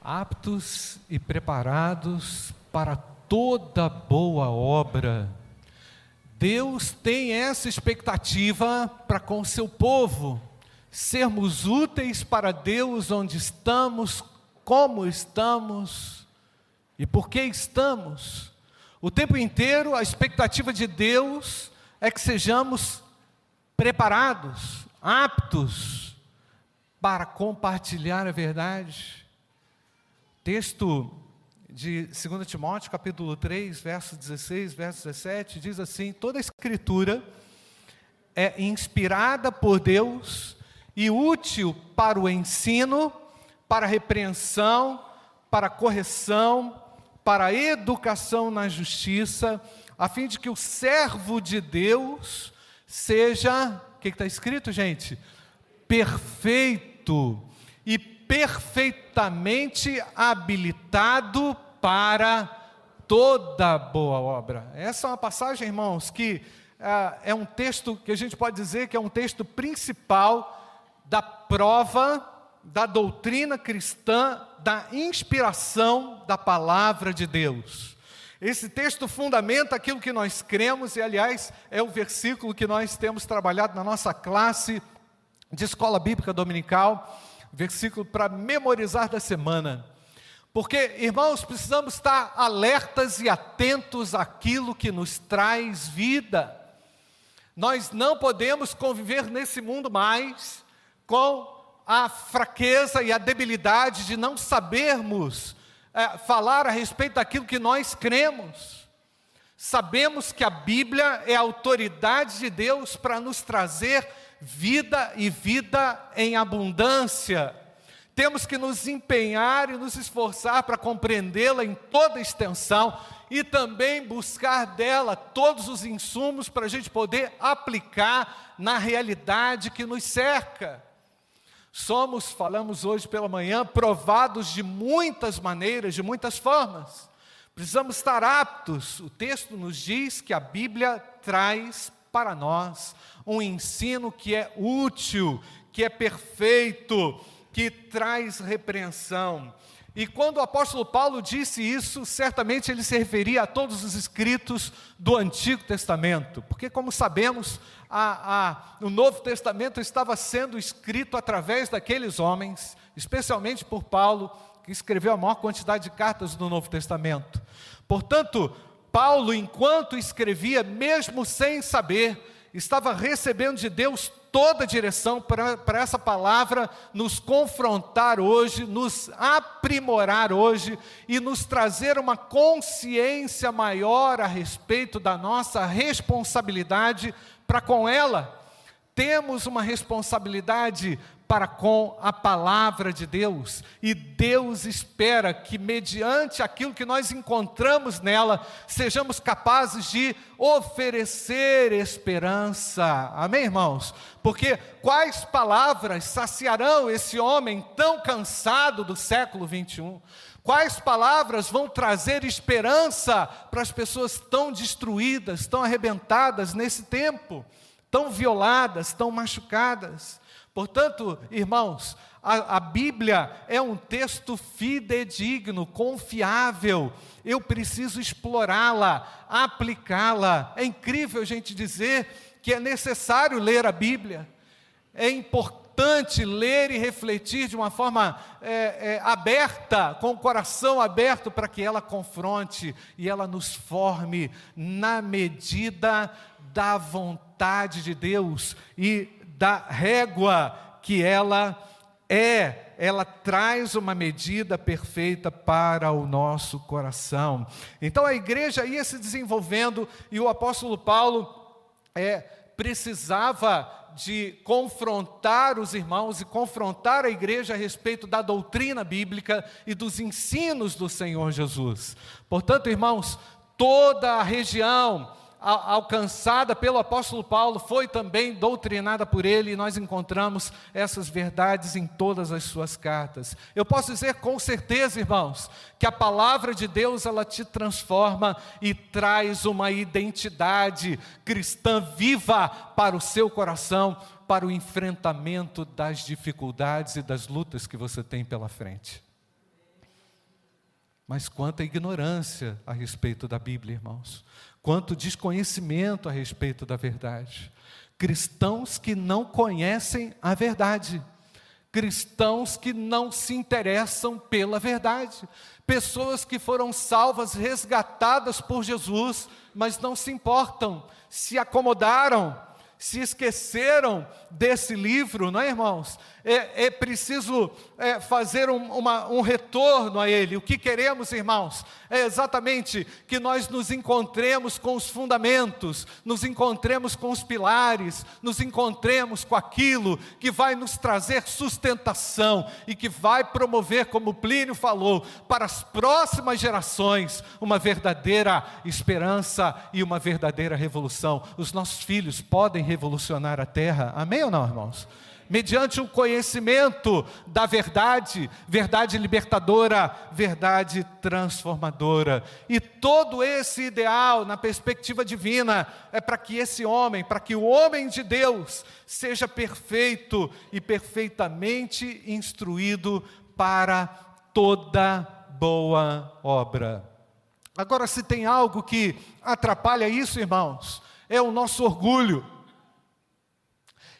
aptos e preparados para toda boa obra. Deus tem essa expectativa para com seu povo, sermos úteis para Deus onde estamos, como estamos e por que estamos. O tempo inteiro a expectativa de Deus é que sejamos preparados, aptos para compartilhar a verdade. Texto de 2 Timóteo, capítulo 3, verso 16, verso 17, diz assim: toda a escritura é inspirada por Deus e útil para o ensino, para a repreensão, para a correção, para a educação na justiça, a fim de que o servo de Deus seja, o que está escrito, gente? Perfeito e perfeitamente habilitado para toda boa obra. Essa é uma passagem, irmãos, que ah, é um texto que a gente pode dizer que é um texto principal da prova da doutrina cristã, da inspiração da palavra de Deus. Esse texto fundamenta aquilo que nós cremos, e aliás, é o versículo que nós temos trabalhado na nossa classe de escola bíblica dominical versículo para memorizar da semana. Porque, irmãos, precisamos estar alertas e atentos àquilo que nos traz vida. Nós não podemos conviver nesse mundo mais com a fraqueza e a debilidade de não sabermos é, falar a respeito daquilo que nós cremos. Sabemos que a Bíblia é a autoridade de Deus para nos trazer vida e vida em abundância. Temos que nos empenhar e nos esforçar para compreendê-la em toda extensão e também buscar dela todos os insumos para a gente poder aplicar na realidade que nos cerca. Somos, falamos hoje pela manhã, provados de muitas maneiras, de muitas formas. Precisamos estar aptos. O texto nos diz que a Bíblia traz para nós um ensino que é útil, que é perfeito, que traz repreensão. E quando o apóstolo Paulo disse isso, certamente ele se referia a todos os escritos do Antigo Testamento, porque, como sabemos, a, a, o Novo Testamento estava sendo escrito através daqueles homens, especialmente por Paulo, que escreveu a maior quantidade de cartas do Novo Testamento. Portanto, Paulo, enquanto escrevia, mesmo sem saber, estava recebendo de Deus toda a direção para, para essa palavra nos confrontar hoje, nos aprimorar hoje e nos trazer uma consciência maior a respeito da nossa responsabilidade para com ela. Temos uma responsabilidade para com a palavra de Deus, e Deus espera que, mediante aquilo que nós encontramos nela, sejamos capazes de oferecer esperança. Amém, irmãos? Porque quais palavras saciarão esse homem tão cansado do século 21? Quais palavras vão trazer esperança para as pessoas tão destruídas, tão arrebentadas nesse tempo, tão violadas, tão machucadas? Portanto, irmãos, a, a, Bíblia é um texto fidedigno, confiável. Eu preciso explorá-la, aplicá-la. É incrível a gente dizer que é necessário ler a Bíblia. É importante ler e refletir de uma forma é, é, aberta, com o coração aberto, para que ela confronte e ela nos forme na medida da vontade de Deus e da régua que ela é, ela traz uma medida perfeita para o nosso coração. Então a igreja ia se desenvolvendo e o apóstolo Paulo é, precisava de confrontar os irmãos e confrontar a igreja a respeito da doutrina bíblica e dos ensinos do Senhor Jesus. Portanto, irmãos, toda a região, alcançada pelo apóstolo Paulo foi também doutrinada por ele, e nós encontramos essas verdades em todas as suas cartas. Eu posso dizer com certeza, irmãos, que a palavra de Deus ela te transforma e traz uma identidade cristã viva para o seu coração, para o enfrentamento das dificuldades e das lutas que você tem pela frente. Mas quanta ignorância a respeito da Bíblia, irmãos. Quanto desconhecimento a respeito da verdade. Cristãos que não conhecem a verdade. Cristãos que não se interessam pela verdade. Pessoas que foram salvas, resgatadas por Jesus, mas não se importam, se acomodaram se esqueceram desse livro, não é, irmãos? É, é preciso é, fazer um, uma, um retorno a ele. O que queremos, irmãos, é exatamente que nós nos encontremos com os fundamentos, nos encontremos com os pilares, nos encontremos com aquilo que vai nos trazer sustentação e que vai promover, como Plínio falou, para as próximas gerações uma verdadeira esperança e uma verdadeira revolução. Os nossos filhos podem revolucionar a terra. Amém ou não, irmãos? Mediante o conhecimento da verdade, verdade libertadora, verdade transformadora. E todo esse ideal, na perspectiva divina, é para que esse homem, para que o homem de Deus, seja perfeito e perfeitamente instruído para toda boa obra. Agora, se tem algo que atrapalha isso, irmãos, é o nosso orgulho.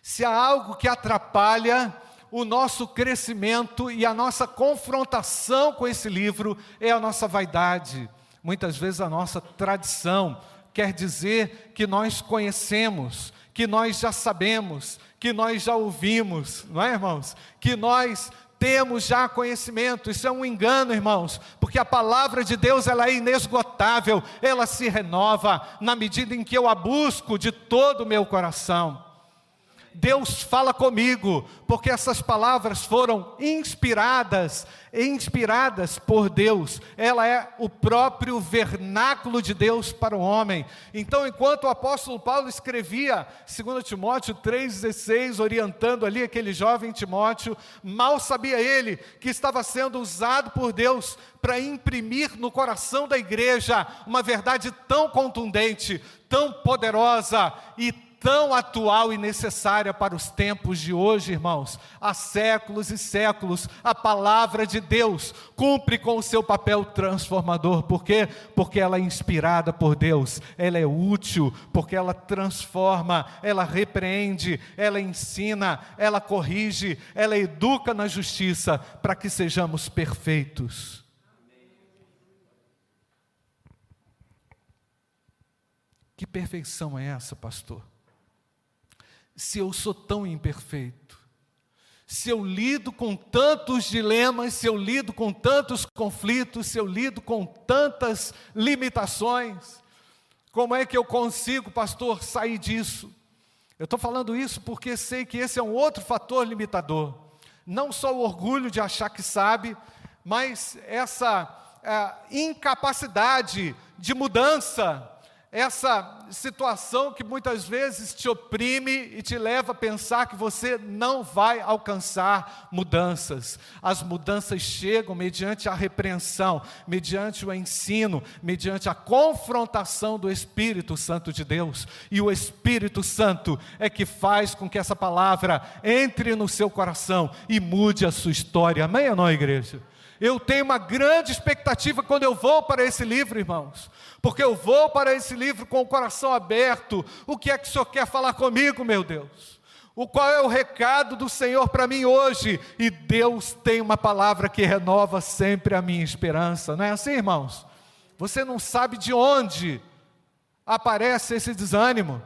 Se há algo que atrapalha o nosso crescimento e a nossa confrontação com esse livro, é a nossa vaidade, muitas vezes a nossa tradição. Quer dizer que nós conhecemos, que nós já sabemos, que nós já ouvimos, não é, irmãos? Que nós temos já conhecimento. Isso é um engano, irmãos, porque a palavra de Deus ela é inesgotável, ela se renova na medida em que eu a busco de todo o meu coração. Deus fala comigo, porque essas palavras foram inspiradas, inspiradas por Deus. Ela é o próprio vernáculo de Deus para o homem. Então, enquanto o apóstolo Paulo escrevia 2 Timóteo 3,16, orientando ali aquele jovem Timóteo, mal sabia ele que estava sendo usado por Deus para imprimir no coração da igreja uma verdade tão contundente, tão poderosa e tão atual e necessária para os tempos de hoje, irmãos. Há séculos e séculos, a palavra de Deus cumpre com o seu papel transformador. Por quê? Porque ela é inspirada por Deus, ela é útil, porque ela transforma, ela repreende, ela ensina, ela corrige, ela educa na justiça, para que sejamos perfeitos. Que perfeição é essa, pastor? Se eu sou tão imperfeito? Se eu lido com tantos dilemas, se eu lido com tantos conflitos, se eu lido com tantas limitações, como é que eu consigo, pastor, sair disso? Eu estou falando isso porque sei que esse é um outro fator limitador. Não só o orgulho de achar que sabe, mas essa é, incapacidade de mudança, essa situação que muitas vezes te oprime e te leva a pensar que você não vai alcançar mudanças. As mudanças chegam mediante a repreensão, mediante o ensino, mediante a confrontação do Espírito Santo de Deus. E o Espírito Santo é que faz com que essa palavra entre no seu coração e mude a sua história. Amém ou não, igreja? Eu tenho uma grande expectativa quando eu vou para esse livro, irmãos, porque eu vou para esse livro com o coração aberto. O que é que o Senhor quer falar comigo, meu Deus? O qual é o recado do Senhor para mim hoje? E Deus tem uma palavra que renova sempre a minha esperança, não é assim, irmãos? Você não sabe de onde aparece esse desânimo,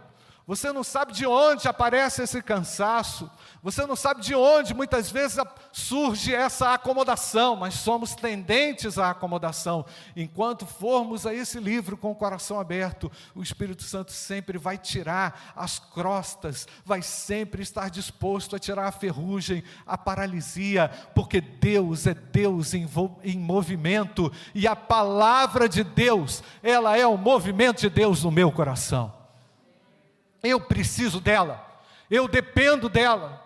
você não sabe de onde aparece esse cansaço, você não sabe de onde muitas vezes surge essa acomodação, mas somos tendentes à acomodação. Enquanto formos a esse livro com o coração aberto, o Espírito Santo sempre vai tirar as crostas, vai sempre estar disposto a tirar a ferrugem, a paralisia, porque Deus é Deus em, em movimento e a palavra de Deus, ela é o movimento de Deus no meu coração. Eu preciso dela, eu dependo dela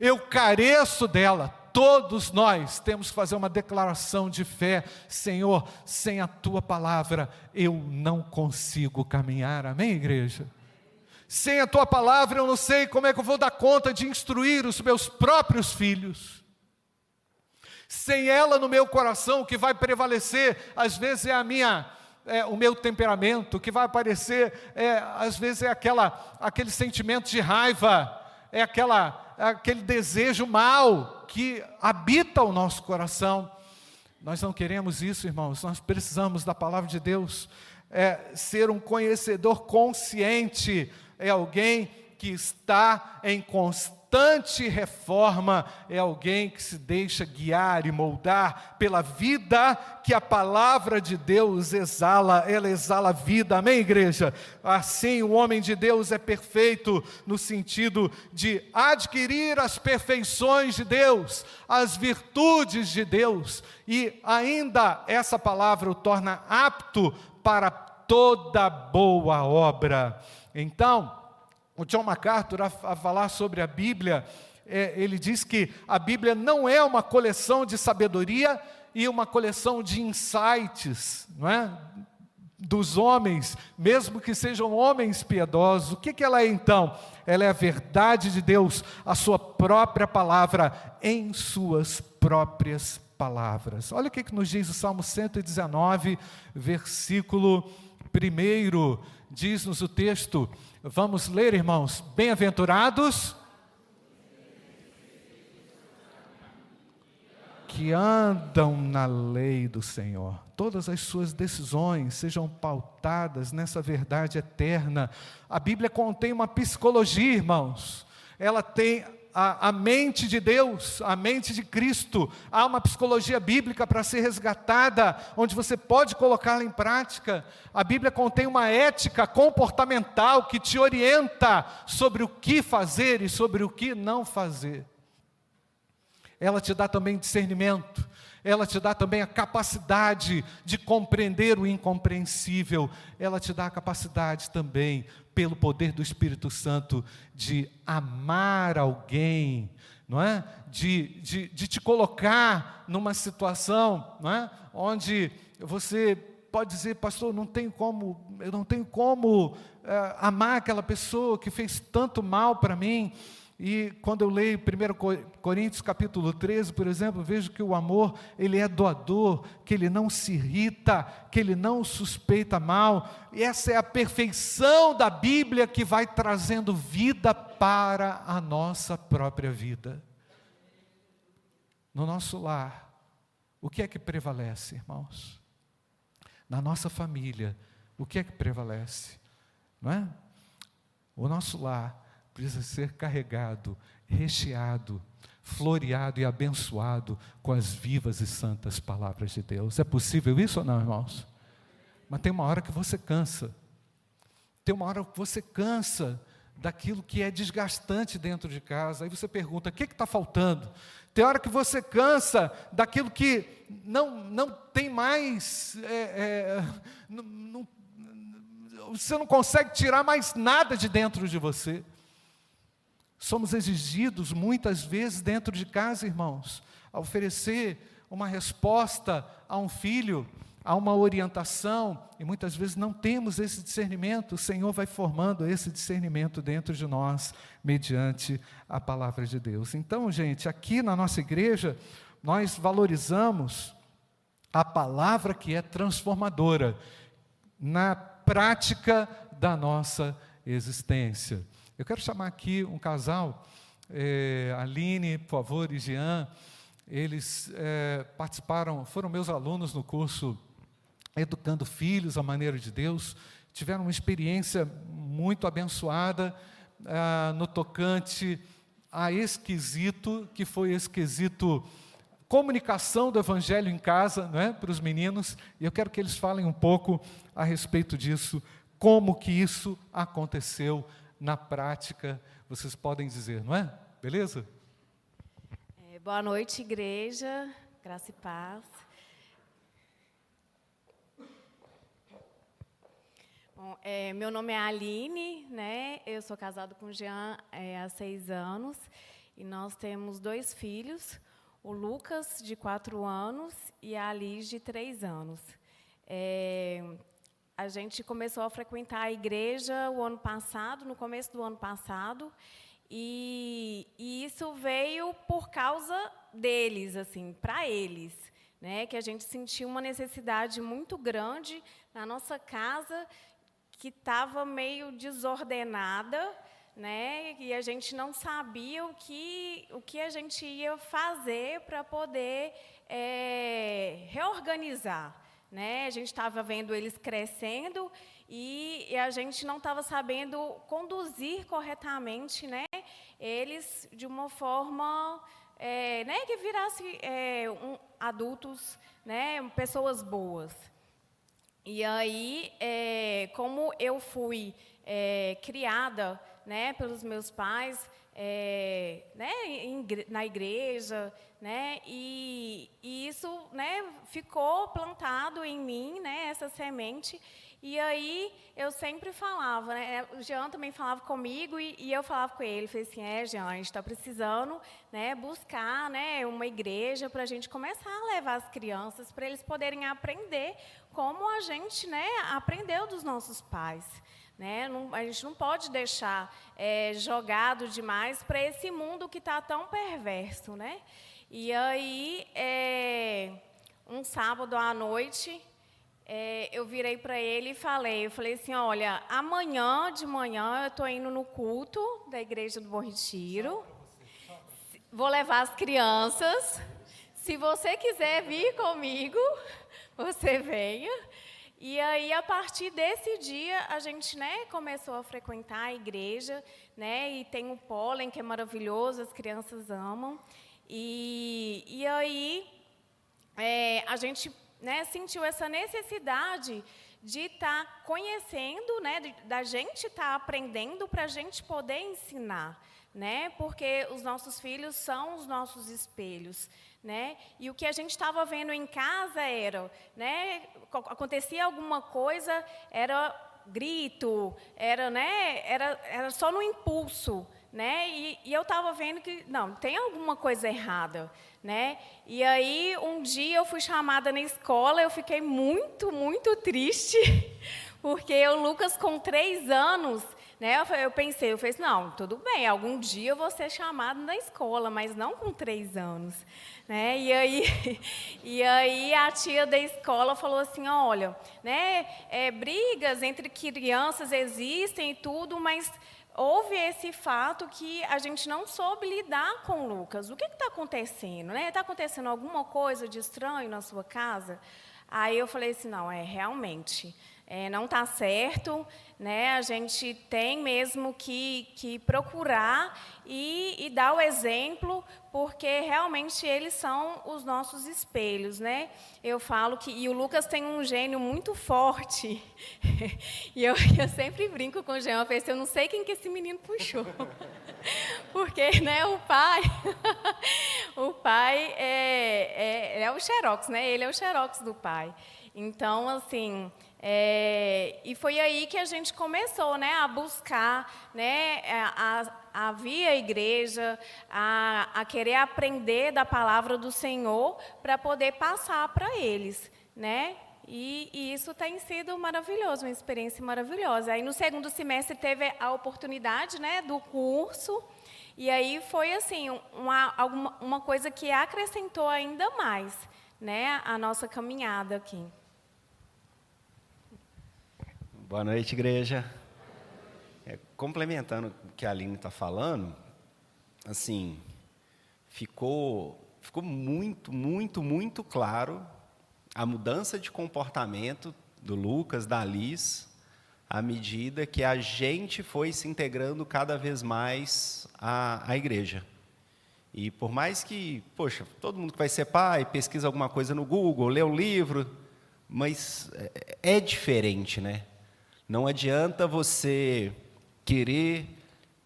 eu careço dela. Todos nós temos que fazer uma declaração de fé: Senhor, sem a tua palavra eu não consigo caminhar. Amém, igreja? Sem a tua palavra eu não sei como é que eu vou dar conta de instruir os meus próprios filhos. Sem ela no meu coração, o que vai prevalecer, às vezes é a minha é, o meu temperamento, que vai aparecer, é, às vezes é aquela, aquele sentimento de raiva, é aquela, é aquele desejo mal que habita o nosso coração. Nós não queremos isso, irmãos, nós precisamos da palavra de Deus. É, ser um conhecedor consciente é alguém que está em constante reforma é alguém que se deixa guiar e moldar pela vida que a palavra de Deus exala, ela exala vida, amém, igreja? Assim, o homem de Deus é perfeito no sentido de adquirir as perfeições de Deus, as virtudes de Deus, e ainda essa palavra o torna apto para toda boa obra. Então, o John MacArthur, a, a falar sobre a Bíblia, é, ele diz que a Bíblia não é uma coleção de sabedoria e uma coleção de insights, não é? Dos homens, mesmo que sejam homens piedosos, o que, que ela é então? Ela é a verdade de Deus, a sua própria palavra, em suas próprias palavras. Olha o que, que nos diz o Salmo 119, versículo 1, diz-nos o texto: Vamos ler, irmãos. Bem-aventurados que andam na lei do Senhor. Todas as suas decisões sejam pautadas nessa verdade eterna. A Bíblia contém uma psicologia, irmãos. Ela tem a, a, mente de Deus, a mente de Cristo. Há uma psicologia bíblica para ser resgatada, onde você pode colocá-la em prática. A Bíblia contém uma ética comportamental que te orienta sobre o que fazer e sobre o que não fazer. Ela te dá também discernimento, ela te dá também a capacidade de compreender o incompreensível, ela te dá a capacidade também pelo poder do Espírito Santo, de amar alguém, não é? De, de, de te colocar numa situação, não é? Onde você pode dizer, pastor, não tenho como, eu não tenho como é, amar aquela pessoa que fez tanto mal para mim. E quando eu leio 1 Coríntios capítulo 13, por exemplo, vejo que o amor, ele é doador, que ele não se irrita, que ele não suspeita mal. E essa é a perfeição da Bíblia que vai trazendo vida para a nossa própria vida. No nosso lar, o que é que prevalece, irmãos? Na nossa família, o que é que prevalece? Não é? O nosso lar precisa ser carregado, recheado, floreado e abençoado com as vivas e santas palavras de Deus. É possível isso ou não, irmãos? Mas tem uma hora que você cansa. Tem uma hora que você cansa daquilo que é desgastante dentro de casa. Aí você pergunta: o que está faltando? Tem hora que você cansa daquilo que não, não tem mais. É, é, não, não, você não consegue tirar mais nada de dentro de você. Somos exigidos muitas vezes dentro de casa, irmãos, a oferecer uma resposta a um filho, a uma orientação, e muitas vezes não temos esse discernimento. O Senhor vai formando esse discernimento dentro de nós, mediante a palavra de Deus. Então, gente, aqui na nossa igreja, nós valorizamos a palavra que é transformadora na prática da nossa existência. Eu quero chamar aqui um casal, é, Aline, por favor, e Jean. Eles é, participaram, foram meus alunos no curso Educando Filhos à Maneira de Deus. Tiveram uma experiência muito abençoada ah, no tocante a esquisito, que foi esquisito comunicação do evangelho em casa, não é, para os meninos, e eu quero que eles falem um pouco a respeito disso, como que isso aconteceu na prática, vocês podem dizer, não é? Beleza? É, boa noite, igreja, graça e paz. Bom, é, meu nome é Aline, né? Eu sou casado com Jean é, há seis anos e nós temos dois filhos, o Lucas de quatro anos e a Alice de três anos. É, a gente começou a frequentar a igreja o ano passado, no começo do ano passado, e, e isso veio por causa deles, assim, para eles. Né, que a gente sentiu uma necessidade muito grande na nossa casa, que estava meio desordenada, né, e a gente não sabia o que, o que a gente ia fazer para poder é, reorganizar. Né? A gente estava vendo eles crescendo e, e a gente não estava sabendo conduzir corretamente né, eles de uma forma é, né, que virasse é, um, adultos, né, pessoas boas. E aí, é, como eu fui é, criada né, pelos meus pais, é, né, na igreja, né, e, e, isso né, ficou plantado em mim, né, essa semente. E aí eu sempre falava, né, o Jean também falava comigo e, e eu falava com ele, falei assim, é Jean, a gente está precisando né, buscar né, uma igreja para a gente começar a levar as crianças para eles poderem aprender como a gente né, aprendeu dos nossos pais. Né? Não, a gente não pode deixar é, jogado demais para esse mundo que está tão perverso. Né? E aí, é, um sábado à noite, é, eu virei para ele e falei, eu falei assim, olha, amanhã de manhã eu estou indo no culto da Igreja do Bom Retiro, vou levar as crianças, se você quiser vir comigo, você venha. E aí, a partir desse dia, a gente né, começou a frequentar a igreja, né, e tem o pólen, que é maravilhoso, as crianças amam. E, e aí, é, a gente né, sentiu essa necessidade de estar tá conhecendo, né, de, da gente estar tá aprendendo para a gente poder ensinar. Né, porque os nossos filhos são os nossos espelhos. Né? E o que a gente estava vendo em casa era, né, acontecia alguma coisa, era grito, era, né, era, era só no impulso, né? E, e eu estava vendo que não tem alguma coisa errada, né? E aí um dia eu fui chamada na escola, eu fiquei muito, muito triste, porque o Lucas com três anos né? Eu pensei, eu falei, assim, não, tudo bem, algum dia eu vou ser chamado na escola, mas não com três anos. Né? E, aí, e aí a tia da escola falou assim, olha, né, é, brigas entre crianças existem e tudo, mas houve esse fato que a gente não soube lidar com Lucas. O que está acontecendo? Está né? Tá acontecendo alguma coisa de estranho na sua casa? Aí eu falei assim, não, é realmente é, não está certo, né? a gente tem mesmo que, que procurar e, e, dar o exemplo, porque realmente eles são os nossos espelhos. Né? Eu falo que. E o Lucas tem um gênio muito forte, e eu, eu sempre brinco com o Jean, eu, eu não sei quem que esse menino puxou. Porque né, o pai, o pai é, é, é o xerox, né? ele é o xerox do pai. Então, assim, é, e foi aí que a gente começou né, a buscar, né, a, a vir à igreja, a, a querer aprender da palavra do Senhor para poder passar para eles. Né? E, e, isso tem sido maravilhoso, uma experiência maravilhosa. Aí no segundo semestre teve a oportunidade né, do curso, e aí foi assim uma, uma coisa que acrescentou ainda mais né, a nossa caminhada aqui. Boa noite, igreja. É, complementando o que a Aline está falando, assim, ficou, ficou muito, muito, muito claro a mudança de comportamento do Lucas, da Liz, à medida que a gente foi se integrando cada vez mais à, à igreja. E por mais que, poxa, todo mundo que vai ser pai pesquisa alguma coisa no Google, lê o livro, mas é, é diferente, né? Não adianta você querer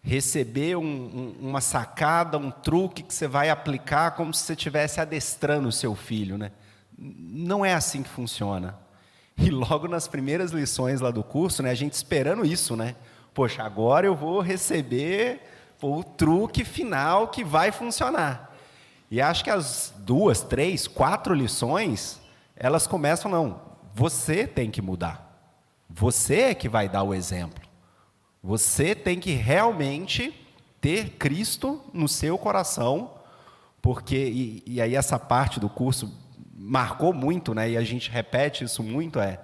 receber um, um, uma sacada, um truque que você vai aplicar como se você estivesse adestrando o seu filho, né? Não é assim que funciona. E logo nas primeiras lições lá do curso, né, a gente esperando isso, né? Poxa, agora eu vou receber o truque final que vai funcionar. E acho que as duas, três, quatro lições, elas começam, não, você tem que mudar. Você é que vai dar o exemplo. Você tem que realmente ter Cristo no seu coração, porque, e, e aí essa parte do curso marcou muito, né, e a gente repete isso muito, é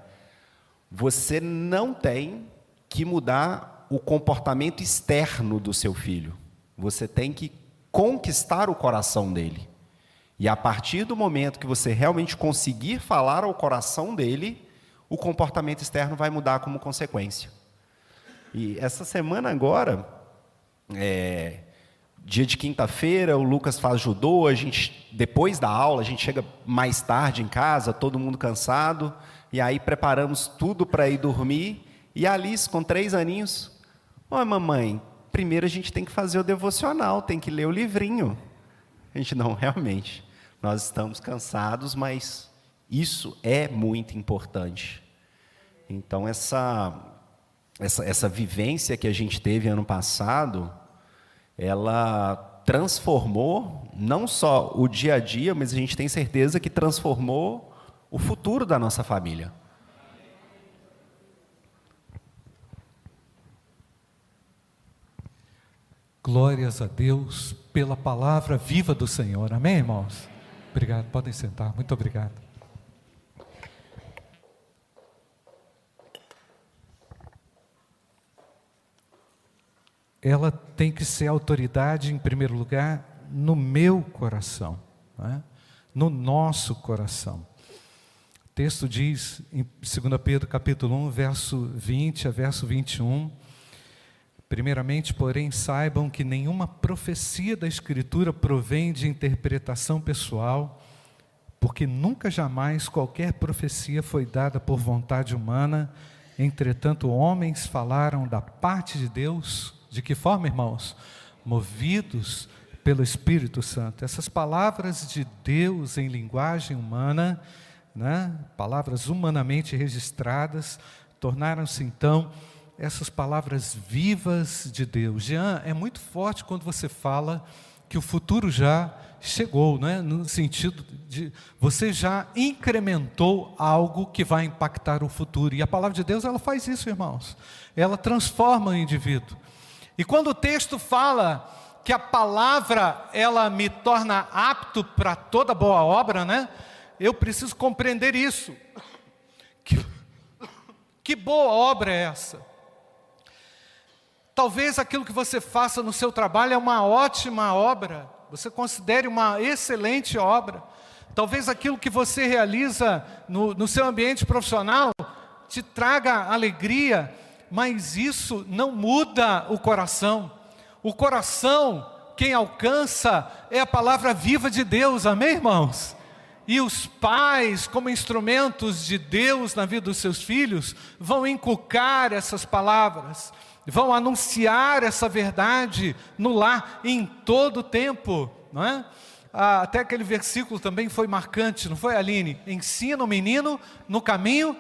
você não tem que mudar o comportamento externo do seu filho. Você tem que conquistar o coração dele. E a partir do momento que você realmente conseguir falar ao coração dele, o comportamento externo vai mudar como consequência. E essa semana agora, é, dia de quinta-feira, o Lucas faz judô, a gente depois da aula, a gente chega mais tarde em casa, todo mundo cansado, e aí preparamos tudo para ir dormir, e a Alice com três aninhos, oi mamãe, primeiro a gente tem que fazer o devocional, tem que ler o livrinho. A gente não, realmente, nós estamos cansados, mas isso é muito importante. Então essa essa, essa vivência que a gente teve ano passado, ela transformou não só o dia a dia, mas a gente tem certeza que transformou o futuro da nossa família. Glórias a Deus pela palavra viva do Senhor. Amém, irmãos? Obrigado. Podem sentar. Muito obrigado. Ela tem que ser autoridade, em primeiro lugar, no meu coração, é? no nosso coração. O texto diz, em 2 Pedro capítulo 1, verso 20 a verso 21, Primeiramente, porém, saibam que nenhuma profecia da Escritura provém de interpretação pessoal, porque nunca jamais qualquer profecia foi dada por vontade humana, entretanto, homens falaram da parte de Deus de que forma, irmãos? Movidos pelo Espírito Santo. Essas palavras de Deus em linguagem humana, né? palavras humanamente registradas, tornaram-se então essas palavras vivas de Deus. Jean, é muito forte quando você fala que o futuro já chegou, né? no sentido de você já incrementou algo que vai impactar o futuro. E a palavra de Deus, ela faz isso, irmãos. Ela transforma o indivíduo. E quando o texto fala que a palavra ela me torna apto para toda boa obra, né? Eu preciso compreender isso. Que, que boa obra é essa? Talvez aquilo que você faça no seu trabalho é uma ótima obra, você considere uma excelente obra. Talvez aquilo que você realiza no, no seu ambiente profissional te traga alegria, mas isso não muda o coração. O coração, quem alcança, é a palavra viva de Deus, amém, irmãos? E os pais, como instrumentos de Deus na vida dos seus filhos, vão inculcar essas palavras, vão anunciar essa verdade no lar em todo o tempo, não é? Ah, até aquele versículo também foi marcante, não foi, Aline? Ensina o menino no caminho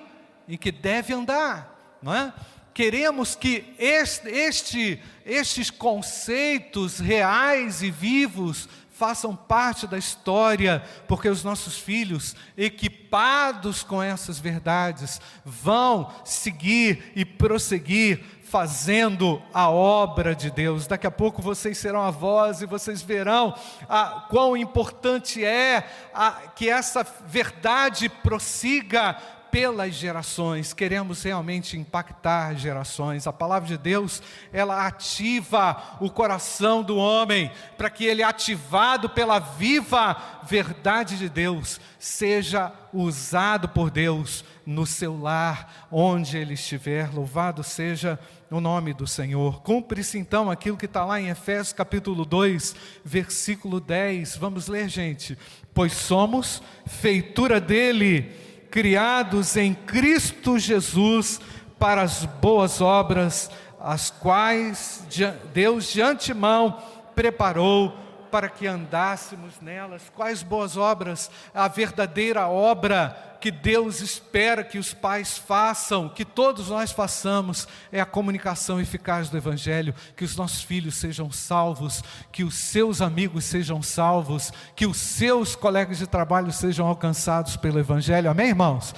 em que deve andar, não é? Queremos que este, este, estes conceitos reais e vivos façam parte da história, porque os nossos filhos, equipados com essas verdades, vão seguir e prosseguir fazendo a obra de Deus. Daqui a pouco vocês serão avós e vocês verão a, quão importante é a, que essa verdade prossiga pelas gerações, queremos realmente impactar gerações. A palavra de Deus, ela ativa o coração do homem, para que ele, ativado pela viva verdade de Deus, seja usado por Deus no seu lar, onde ele estiver. Louvado seja o nome do Senhor. Cumpre-se então aquilo que está lá em Efésios capítulo 2, versículo 10. Vamos ler, gente. Pois somos feitura dele criados em Cristo Jesus para as boas obras, as quais Deus de antemão preparou para que andássemos nelas. Quais boas obras? A verdadeira obra que Deus espera que os pais façam, que todos nós façamos, é a comunicação eficaz do Evangelho, que os nossos filhos sejam salvos, que os seus amigos sejam salvos, que os seus colegas de trabalho sejam alcançados pelo Evangelho, amém, irmãos?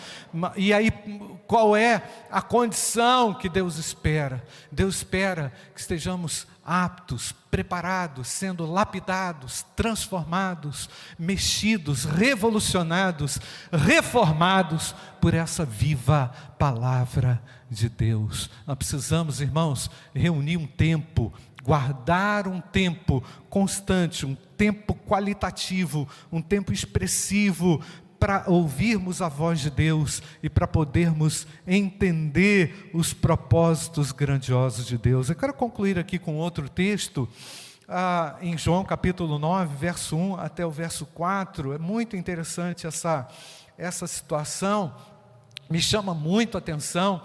E aí, qual é a condição que Deus espera. Deus espera que estejamos aptos, preparados, sendo lapidados, transformados, mexidos, revolucionados, reformados por essa viva palavra de Deus. Nós precisamos, irmãos, reunir um tempo, guardar um tempo constante, um tempo qualitativo, um tempo expressivo para ouvirmos a voz de Deus e para podermos entender os propósitos grandiosos de Deus. Eu quero concluir aqui com outro texto, ah, em João capítulo 9, verso 1 até o verso 4. É muito interessante essa, essa situação, me chama muito a atenção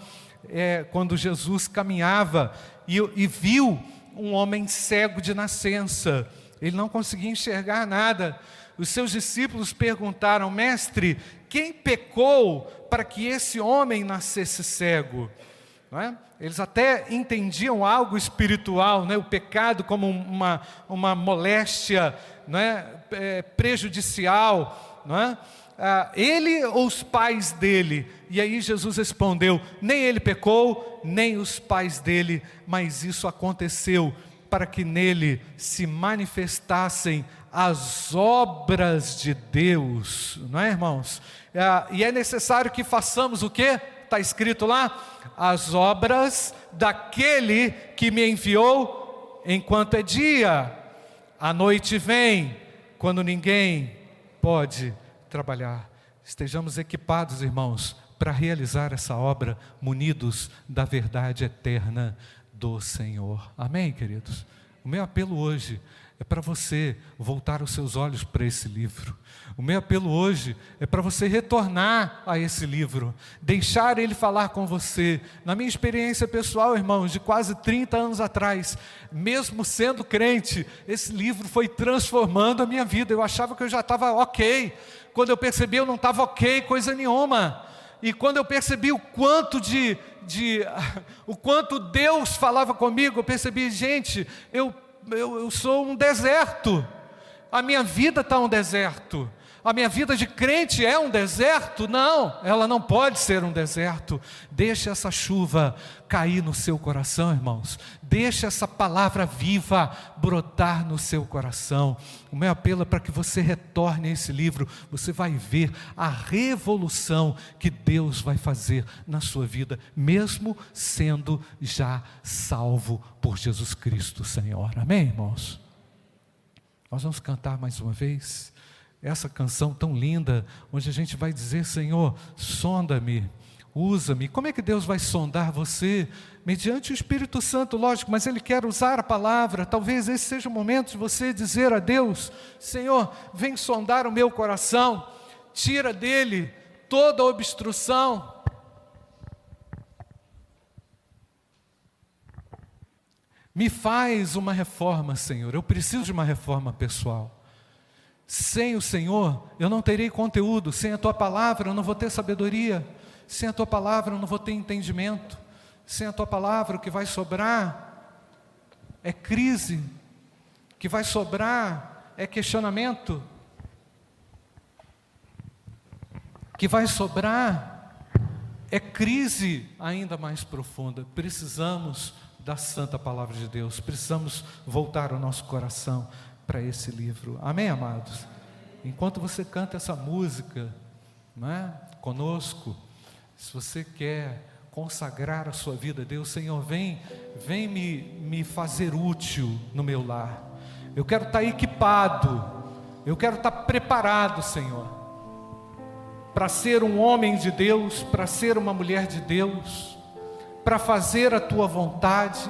é, quando Jesus caminhava e, e viu um homem cego de nascença, ele não conseguia enxergar nada os seus discípulos perguntaram: Mestre, quem pecou para que esse homem nascesse cego? É? Eles até entendiam algo espiritual, né? o pecado como uma, uma moléstia é? É, prejudicial. Ah, ele ou os pais dele? E aí Jesus respondeu: nem ele pecou, nem os pais dele, mas isso aconteceu para que nele se manifestassem as obras de Deus, não é, irmãos? É, e é necessário que façamos o que? Está escrito lá? As obras daquele que me enviou enquanto é dia. A noite vem, quando ninguém pode trabalhar. Estejamos equipados, irmãos, para realizar essa obra, munidos da verdade eterna do Senhor. Amém, queridos? O meu apelo hoje é para você voltar os seus olhos para esse livro. O meu apelo hoje é para você retornar a esse livro, deixar ele falar com você. Na minha experiência pessoal, irmãos, de quase 30 anos atrás, mesmo sendo crente, esse livro foi transformando a minha vida. Eu achava que eu já estava ok. Quando eu percebi, eu não estava ok, coisa nenhuma. E quando eu percebi o quanto de, de o quanto Deus falava comigo, eu percebi, gente, eu eu, eu sou um deserto, a minha vida está um deserto. A minha vida de crente é um deserto? Não, ela não pode ser um deserto. Deixe essa chuva cair no seu coração, irmãos. Deixe essa palavra viva brotar no seu coração. O meu apelo é para que você retorne a esse livro. Você vai ver a revolução que Deus vai fazer na sua vida, mesmo sendo já salvo por Jesus Cristo, Senhor. Amém, irmãos? Nós vamos cantar mais uma vez essa canção tão linda, onde a gente vai dizer: Senhor, sonda-me, usa-me. Como é que Deus vai sondar você? Mediante o Espírito Santo, lógico, mas Ele quer usar a palavra. Talvez esse seja o momento de você dizer a Deus: Senhor, vem sondar o meu coração, tira dele toda a obstrução. Me faz uma reforma, Senhor. Eu preciso de uma reforma pessoal. Sem o Senhor, eu não terei conteúdo. Sem a tua palavra, eu não vou ter sabedoria. Sem a tua palavra, eu não vou ter entendimento. Sem a tua palavra, o que vai sobrar é crise. O que vai sobrar é questionamento. O que vai sobrar é crise ainda mais profunda. Precisamos da santa palavra de Deus. Precisamos voltar o nosso coração para esse livro. Amém, amados? Enquanto você canta essa música, não é? conosco, se você quer consagrar a sua vida a Deus, Senhor, vem, vem me, me fazer útil no meu lar. Eu quero estar equipado, eu quero estar preparado, Senhor, para ser um homem de Deus, para ser uma mulher de Deus, para fazer a tua vontade,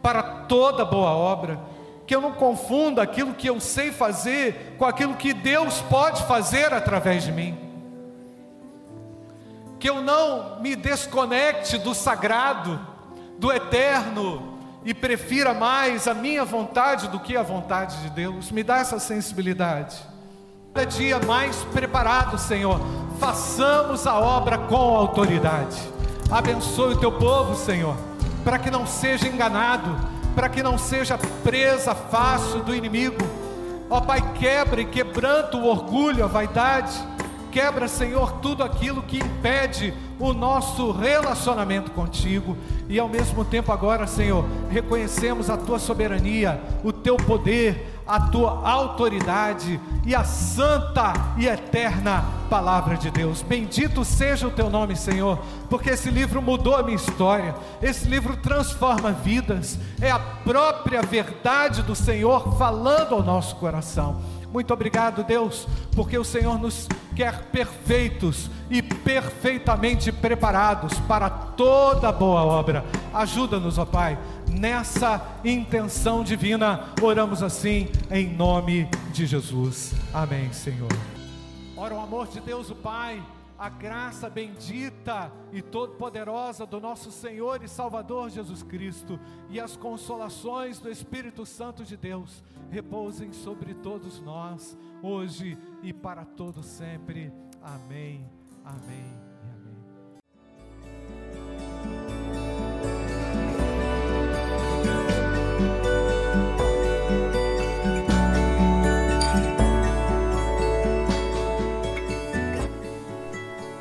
para toda boa obra que eu não confunda aquilo que eu sei fazer com aquilo que Deus pode fazer através de mim. Que eu não me desconecte do sagrado, do eterno e prefira mais a minha vontade do que a vontade de Deus. Me dá essa sensibilidade. Cada dia mais preparado, Senhor. Façamos a obra com autoridade. Abençoe o teu povo, Senhor, para que não seja enganado para que não seja presa fácil do inimigo. Ó Pai, quebra e quebranta o orgulho, a vaidade, Quebra, Senhor, tudo aquilo que impede o nosso relacionamento contigo. E ao mesmo tempo, agora, Senhor, reconhecemos a tua soberania, o teu poder, a tua autoridade e a santa e eterna palavra de Deus. Bendito seja o teu nome, Senhor, porque esse livro mudou a minha história, esse livro transforma vidas, é a própria verdade do Senhor falando ao nosso coração. Muito obrigado, Deus, porque o Senhor nos quer perfeitos e perfeitamente preparados para toda boa obra. Ajuda-nos, ó Pai, nessa intenção divina. Oramos assim em nome de Jesus. Amém, Senhor. Ora, o amor de Deus, o Pai a graça bendita e todo-poderosa do nosso Senhor e Salvador Jesus Cristo e as consolações do Espírito Santo de Deus repousem sobre todos nós, hoje e para todo sempre. Amém. Amém.